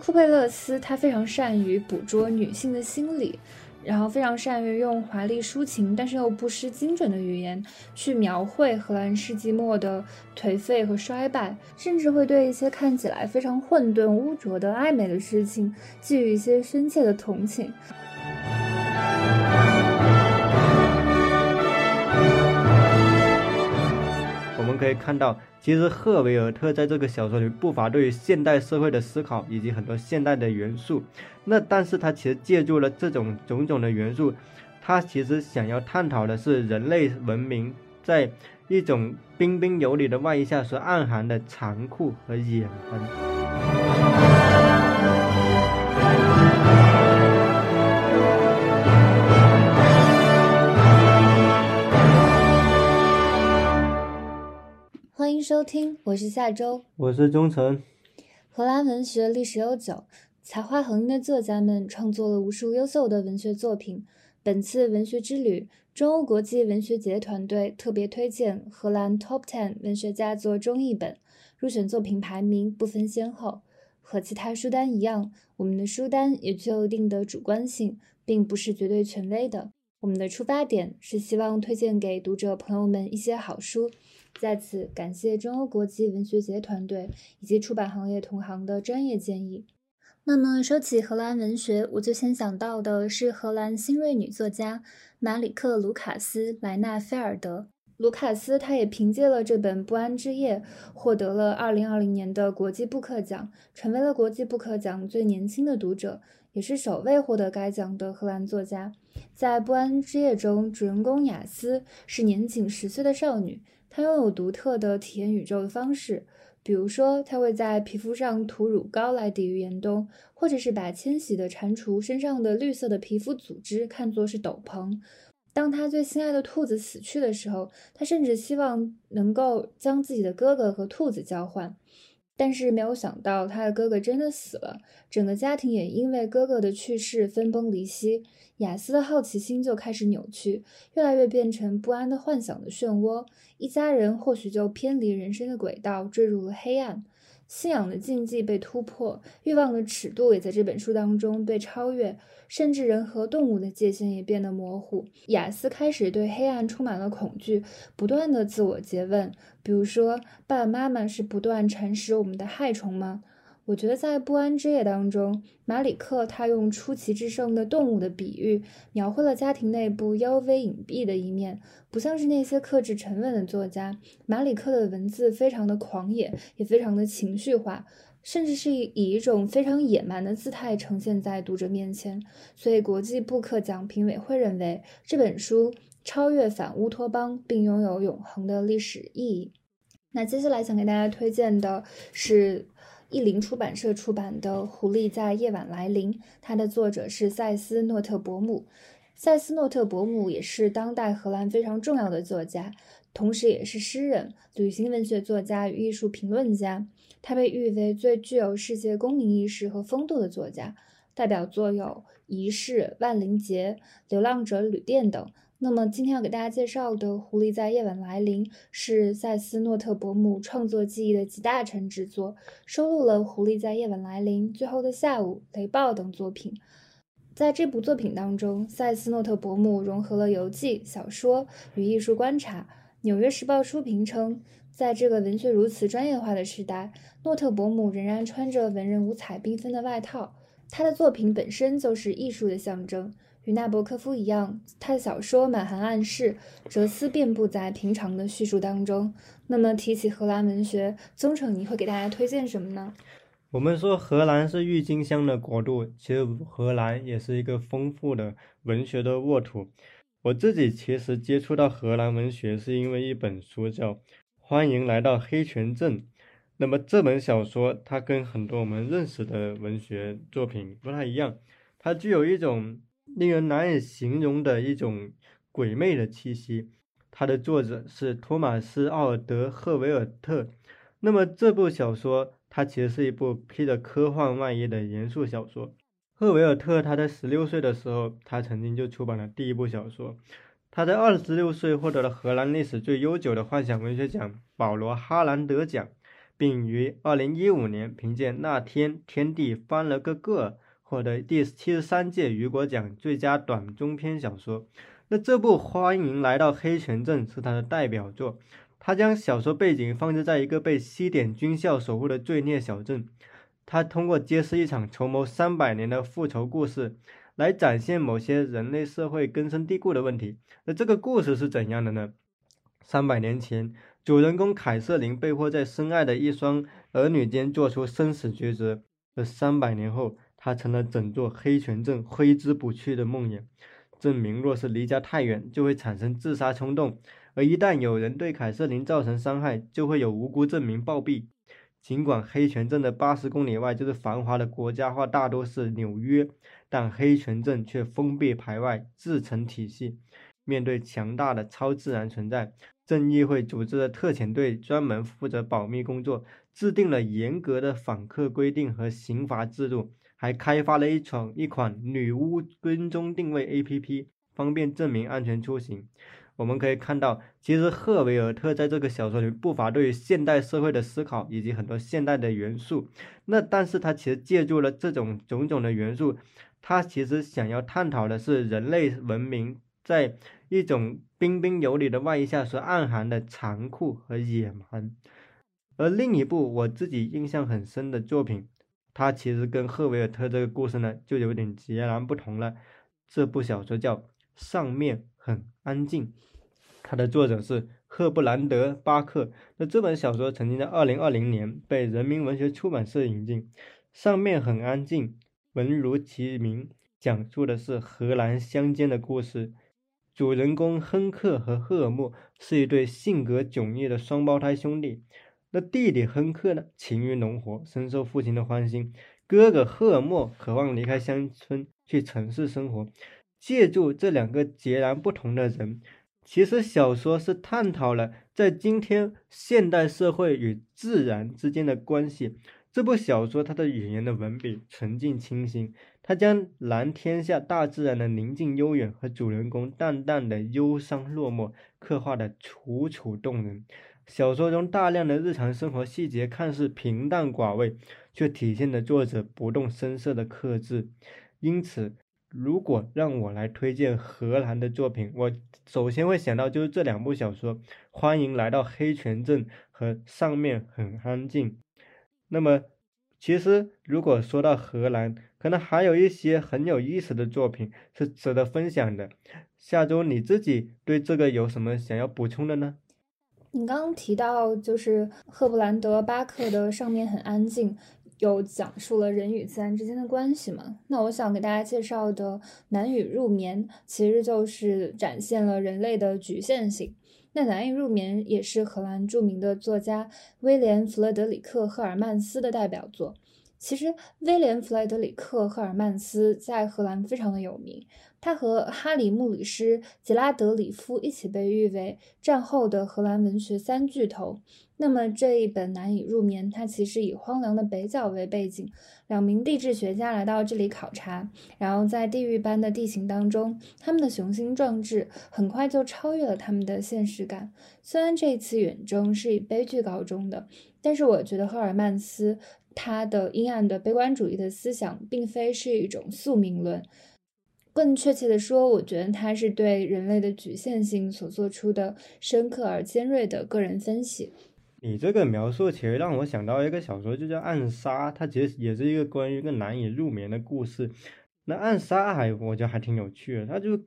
库佩勒斯他非常善于捕捉女性的心理。然后非常善于用华丽抒情，但是又不失精准的语言去描绘荷兰世纪末的颓废和衰败，甚至会对一些看起来非常混沌污浊的暧昧的事情寄予一些深切的同情。可以看到。其实赫维尔特在这个小说里不乏对于现代社会的思考，以及很多现代的元素。那但是他其实借助了这种种种的元素，他其实想要探讨的是人类文明在一种彬彬有礼的外衣下所暗含的残酷和野蛮。迎收听，我是夏周，我是忠诚。荷兰文学历史悠久，才华横溢的作家们创作了无数优秀的文学作品。本次文学之旅，中欧国际文学节团队特别推荐荷兰 Top Ten 文学家作中译本，入选作品排名不分先后。和其他书单一样，我们的书单也具有一定的主观性，并不是绝对权威的。我们的出发点是希望推荐给读者朋友们一些好书。在此感谢中欧国际文学节团队以及出版行业同行的专业建议。那么说起荷兰文学，我最先想到的是荷兰新锐女作家马里克·卢卡斯·莱纳菲尔德。卢卡斯，她也凭借了这本《不安之夜》获得了2020年的国际布克奖，成为了国际布克奖最年轻的读者，也是首位获得该奖的荷兰作家。在《不安之夜》中，主人公雅思是年仅十岁的少女。他拥有独特的体验宇宙的方式，比如说，他会在皮肤上涂乳膏来抵御严冬，或者是把迁徙的蟾蜍身上的绿色的皮肤组织看作是斗篷。当他最心爱的兔子死去的时候，他甚至希望能够将自己的哥哥和兔子交换。但是没有想到，他的哥哥真的死了，整个家庭也因为哥哥的去世分崩离析。雅思的好奇心就开始扭曲，越来越变成不安的幻想的漩涡。一家人或许就偏离人生的轨道，坠入了黑暗。信仰的禁忌被突破，欲望的尺度也在这本书当中被超越，甚至人和动物的界限也变得模糊。雅思开始对黑暗充满了恐惧，不断的自我诘问，比如说，爸爸妈妈是不断蚕食我们的害虫吗？我觉得在不安之夜当中，马里克他用出奇制胜的动物的比喻，描绘了家庭内部妖微隐蔽的一面。不像是那些克制沉稳的作家，马里克的文字非常的狂野，也非常的情绪化，甚至是以一种非常野蛮的姿态呈现在读者面前。所以，国际布克奖评委会认为这本书超越反乌托邦，并拥有永恒的历史意义。那接下来想给大家推荐的是。译林出版社出版的《狐狸在夜晚来临》，它的作者是塞斯诺特伯姆。塞斯诺特伯姆也是当代荷兰非常重要的作家，同时也是诗人、旅行文学作家与艺术评论家。他被誉为最具有世界公民意识和风度的作家，代表作有《仪式》《万灵节》《流浪者旅店》等。那么今天要给大家介绍的《狐狸在夜晚来临》是塞斯诺特伯姆创作记忆的集大成之作，收录了《狐狸在夜晚来临》《最后的下午》《雷暴》等作品。在这部作品当中，塞斯诺特伯姆融合了游记、小说与艺术观察。《纽约时报》书评称，在这个文学如此专业化的时代，诺特伯姆仍然穿着文人五彩缤纷的外套。他的作品本身就是艺术的象征。与纳博科夫一样，他的小说满含暗示，哲思遍布在平常的叙述当中。那么提起荷兰文学，宗成你会给大家推荐什么呢？我们说荷兰是郁金香的国度，其实荷兰也是一个丰富的文学的沃土。我自己其实接触到荷兰文学是因为一本书叫《欢迎来到黑泉镇》。那么这本小说它跟很多我们认识的文学作品不太一样，它具有一种。令人难以形容的一种鬼魅的气息。它的作者是托马斯·奥尔德·赫维尔特。那么这部小说，它其实是一部披着科幻外衣的严肃小说。赫维尔特他在十六岁的时候，他曾经就出版了第一部小说。他在二十六岁获得了荷兰历史最悠久的幻想文学奖——保罗·哈兰德奖。并于二零一五年凭借《那天天地翻了个个》获得第七十三届雨果奖最佳短中篇小说。那这部《欢迎来到黑泉镇》是他的代表作。他将小说背景放置在一个被西点军校守护的罪孽小镇。他通过揭示一场筹谋三百年的复仇故事，来展现某些人类社会根深蒂固的问题。那这个故事是怎样的呢？三百年前，主人公凯瑟琳被迫在深爱的一双儿女间做出生死抉择。而三百年后，他成了整座黑泉镇挥之不去的梦魇。证明，若是离家太远，就会产生自杀冲动；而一旦有人对凯瑟琳造成伤害，就会有无辜证明暴毙。尽管黑泉镇的八十公里外就是繁华的国家化大都市纽约，但黑泉镇却封闭排外，自成体系。面对强大的超自然存在，正义会组织的特遣队专门负责保密工作，制定了严格的访客规定和刑罚制度。还开发了一款一款女巫跟踪定位 APP，方便证明安全出行。我们可以看到，其实赫维尔特在这个小说里不乏对于现代社会的思考，以及很多现代的元素。那但是他其实借助了这种种种的元素，他其实想要探讨的是人类文明在一种彬彬有礼的外衣下所暗含的残酷和野蛮。而另一部我自己印象很深的作品。它其实跟赫维尔特这个故事呢，就有点截然不同了。这部小说叫《上面很安静》，它的作者是赫布兰德·巴克。那这本小说曾经在二零二零年被人民文学出版社引进。《上面很安静》，文如其名，讲述的是荷兰乡间的故事。主人公亨克和赫尔默是一对性格迥异的双胞胎兄弟。那弟弟亨克呢，勤于农活，深受父亲的欢心；哥哥赫尔默渴望离开乡村去城市生活。借助这两个截然不同的人，其实小说是探讨了在今天现代社会与自然之间的关系。这部小说它的语言的文笔纯净清新，它将蓝天下大自然的宁静悠远和主人公淡淡的忧伤落寞刻画的楚楚动人。小说中大量的日常生活细节看似平淡寡味，却体现了作者不动声色的克制。因此，如果让我来推荐荷兰的作品，我首先会想到就是这两部小说：《欢迎来到黑泉镇》和《上面很安静》。那么，其实如果说到荷兰，可能还有一些很有意思的作品是值得分享的。下周你自己对这个有什么想要补充的呢？你刚刚提到，就是赫布兰德·巴克的《上面很安静》，有讲述了人与自然之间的关系嘛？那我想给大家介绍的《难以入眠》，其实就是展现了人类的局限性。那《难以入眠》也是荷兰著名的作家威廉·弗勒德里克·赫尔曼斯的代表作。其实，威廉·弗莱德里克·赫尔曼斯在荷兰非常的有名。他和哈里·穆里斯·杰拉德里夫一起被誉为战后的荷兰文学三巨头。那么这一本《难以入眠》，它其实以荒凉的北角为背景，两名地质学家来到这里考察，然后在地狱般的地形当中，他们的雄心壮志很快就超越了他们的现实感。虽然这一次远征是以悲剧告终的，但是我觉得赫尔曼斯。他的阴暗的悲观主义的思想，并非是一种宿命论，更确切的说，我觉得他是对人类的局限性所做出的深刻而尖锐的个人分析。你这个描述其实让我想到一个小说，就叫《暗杀》，它其实也是一个关于一个难以入眠的故事。那《暗杀》还我觉得还挺有趣的，它就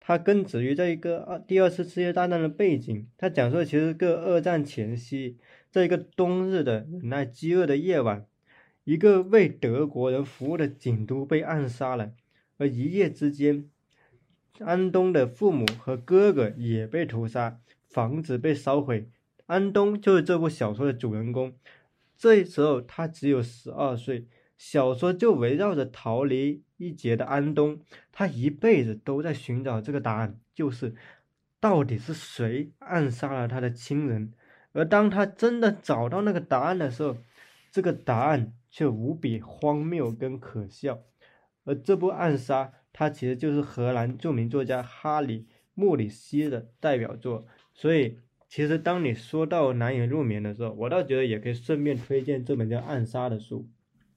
它根植于在一个二第二次世界大战的背景，它讲述的其实个二战前夕。在一个冬日的忍耐饥饿的夜晚，一个为德国人服务的警督被暗杀了，而一夜之间，安东的父母和哥哥也被屠杀，房子被烧毁。安东就是这部小说的主人公。这时候他只有十二岁，小说就围绕着逃离一劫的安东，他一辈子都在寻找这个答案，就是到底是谁暗杀了他的亲人。而当他真的找到那个答案的时候，这个答案却无比荒谬跟可笑。而这部暗杀，它其实就是荷兰著名作家哈里·穆里希的代表作。所以，其实当你说到难以入眠的时候，我倒觉得也可以顺便推荐这本叫《暗杀》的书。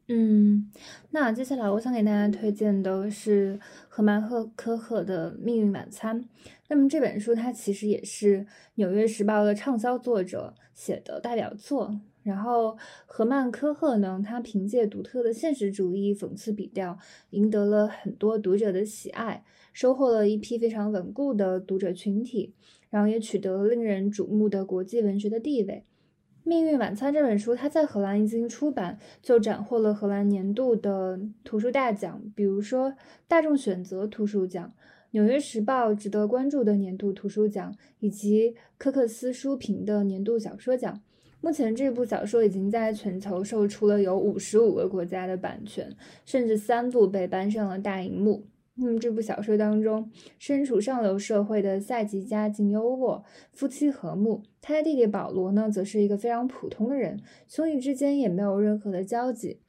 嗯，那接下来我想给大家推荐的是赫曼·赫科赫的《命运晚餐》。那么这本书它其实也是《纽约时报》的畅销作者写的代表作。然后赫曼·科赫呢，他凭借独特的现实主义讽刺笔调，赢得了很多读者的喜爱，收获了一批非常稳固的读者群体，然后也取得了令人瞩目的国际文学的地位。《命运晚餐》这本书，它在荷兰一经出版就斩获了荷兰年度的图书大奖，比如说大众选择图书奖、纽约时报值得关注的年度图书奖，以及科克斯书评的年度小说奖。目前，这部小说已经在全球售出了有五十五个国家的版权，甚至三部被搬上了大荧幕。那么这部小说当中，身处上流社会的赛吉家境优渥，夫妻和睦。他的弟弟保罗呢，则是一个非常普通的人，兄弟之间也没有任何的交集。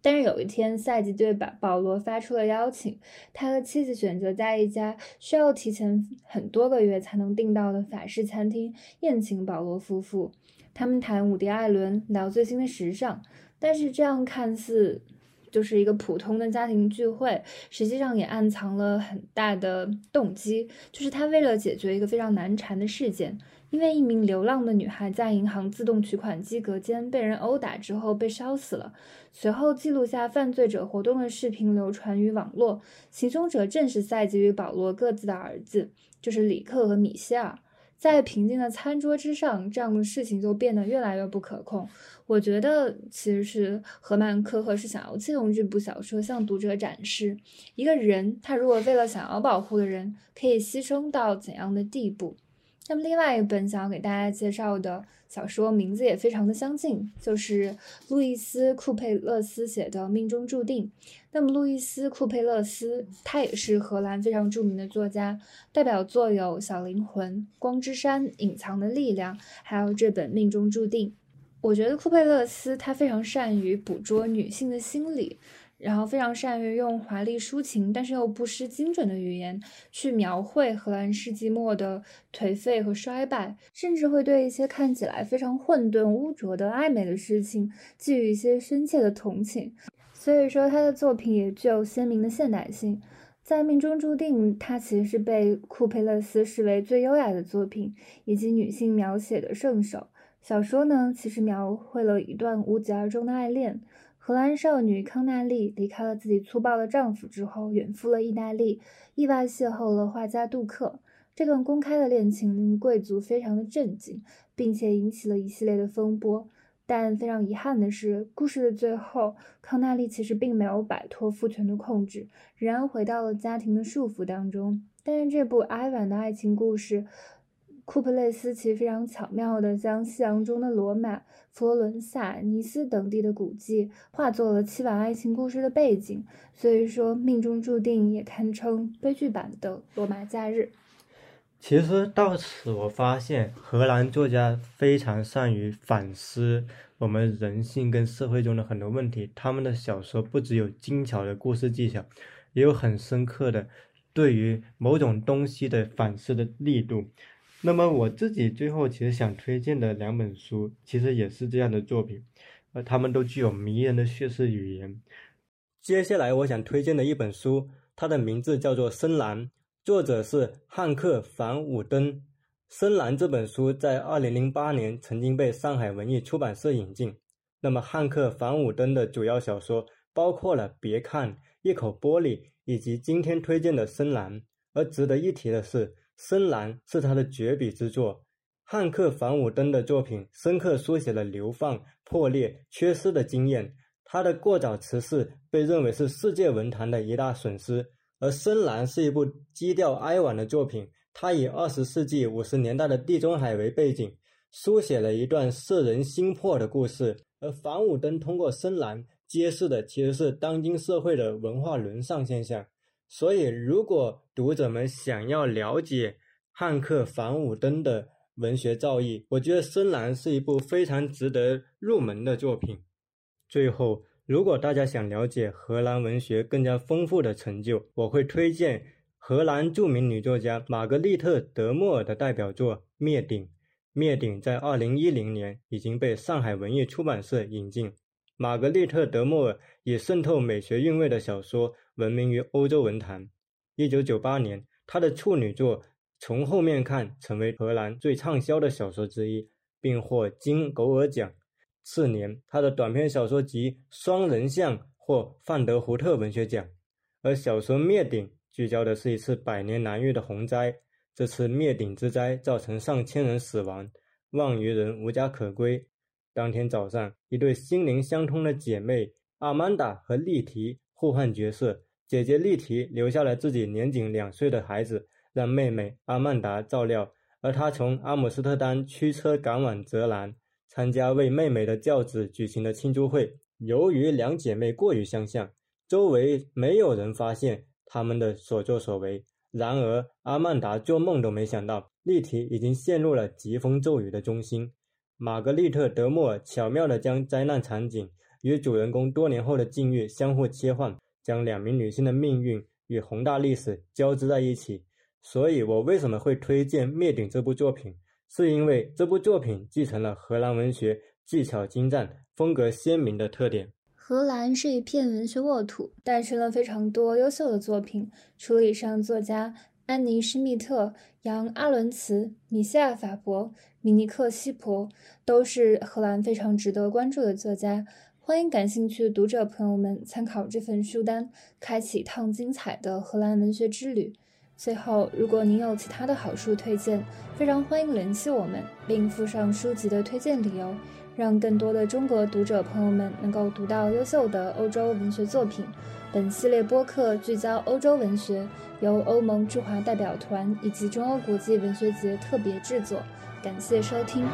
但是有一天，赛吉对保保罗发出了邀请，他和妻子选择在一家需要提前很多个月才能订到的法式餐厅宴请保罗夫妇。他们谈伍迪·艾伦，聊最新的时尚。但是这样看似……就是一个普通的家庭聚会，实际上也暗藏了很大的动机。就是他为了解决一个非常难缠的事件，因为一名流浪的女孩在银行自动取款机隔间被人殴打之后被烧死了。随后记录下犯罪者活动的视频流传于网络，行凶者正是赛吉与保罗各自的儿子，就是里克和米歇尔。在平静的餐桌之上，这样的事情就变得越来越不可控。我觉得，其实是荷曼·科赫是想要借用这部小说向读者展示，一个人他如果为了想要保护的人，可以牺牲到怎样的地步。那么，另外一本想要给大家介绍的小说，名字也非常的相近，就是路易斯·库佩勒斯写的《命中注定》。那么，路易斯·库佩勒斯他也是荷兰非常著名的作家，代表作有《小灵魂》《光之山》《隐藏的力量》，还有这本《命中注定》。我觉得库佩勒斯他非常善于捕捉女性的心理。然后非常善于用华丽抒情，但是又不失精准的语言去描绘荷兰世纪末的颓废和衰败，甚至会对一些看起来非常混沌污浊的暧昧的事情寄予一些深切的同情。所以说，他的作品也具有鲜明的现代性。在《命中注定》，他其实是被库佩勒斯视为最优雅的作品，以及女性描写的圣手。小说呢，其实描绘了一段无疾而终的爱恋。荷兰少女康纳利离开了自己粗暴的丈夫之后，远赴了意大利，意外邂逅了画家杜克。这段公开的恋情令贵族非常的震惊，并且引起了一系列的风波。但非常遗憾的是，故事的最后，康纳利其实并没有摆脱父权的控制，仍然回到了家庭的束缚当中。但是这部哀婉的爱情故事。库珀雷斯其实非常巧妙地将夕阳中的罗马、佛罗伦萨、尼斯等地的古迹化作了凄婉爱情故事的背景，所以说命中注定也堪称悲剧版的《罗马假日》。其实到此，我发现荷兰作家非常善于反思我们人性跟社会中的很多问题。他们的小说不只有精巧的故事技巧，也有很深刻的对于某种东西的反思的力度。那么我自己最后其实想推荐的两本书，其实也是这样的作品，呃，他们都具有迷人的叙事语言。接下来我想推荐的一本书，它的名字叫做《深蓝》，作者是汉克·凡伍登。《深蓝》这本书在二零零八年曾经被上海文艺出版社引进。那么汉克·凡伍登的主要小说包括了《别看》《一口玻璃》以及今天推荐的《深蓝》，而值得一提的是。深蓝是他的绝笔之作，汉克·凡伍登的作品深刻书写了流放、破裂、缺失的经验。他的过早辞世被认为是世界文坛的一大损失。而深蓝是一部基调哀婉的作品，它以二十世纪五十年代的地中海为背景，书写了一段摄人心魄的故事。而凡伍登通过深蓝揭示的其实是当今社会的文化沦丧现象。所以，如果读者们想要了解汉克·凡伍登的文学造诣，我觉得《深蓝》是一部非常值得入门的作品。最后，如果大家想了解荷兰文学更加丰富的成就，我会推荐荷兰著名女作家玛格丽特·德莫尔的代表作《灭顶》。灭顶在二零一零年已经被上海文艺出版社引进。玛格丽特·德莫尔以渗透美学韵味的小说闻名于欧洲文坛。一九九八年，他的处女作《从后面看》成为荷兰最畅销的小说之一，并获金狗耳奖。次年，他的短篇小说集《双人像》获范德胡特文学奖。而小说《灭顶》聚焦的是一次百年难遇的洪灾。这次灭顶之灾造成上千人死亡，万余人无家可归。当天早上，一对心灵相通的姐妹阿曼达和丽缇互换角色。姐姐丽缇留下了自己年仅两岁的孩子，让妹妹阿曼达照料。而她从阿姆斯特丹驱车赶往泽兰，参加为妹妹的教子举行的庆祝会。由于两姐妹过于相像，周围没有人发现她们的所作所为。然而，阿曼达做梦都没想到，丽缇已经陷入了疾风骤雨的中心。玛格丽特·德莫尔巧妙地将灾难场景与主人公多年后的境遇相互切换，将两名女性的命运与宏大历史交织在一起。所以，我为什么会推荐《灭顶》这部作品？是因为这部作品继承了荷兰文学技巧精湛、风格鲜明的特点。荷兰是一片文学沃土，诞生了非常多优秀的作品。除了以上作家安妮·施密特、杨·阿伦茨、米歇尔·法伯。米尼克·西伯都是荷兰非常值得关注的作家，欢迎感兴趣的读者朋友们参考这份书单，开启一趟精彩的荷兰文学之旅。最后，如果您有其他的好书推荐，非常欢迎联系我们，并附上书籍的推荐理由，让更多的中国读者朋友们能够读到优秀的欧洲文学作品。本系列播客聚焦欧洲文学，由欧盟驻华代表团以及中欧国际文学节特别制作。感谢收听。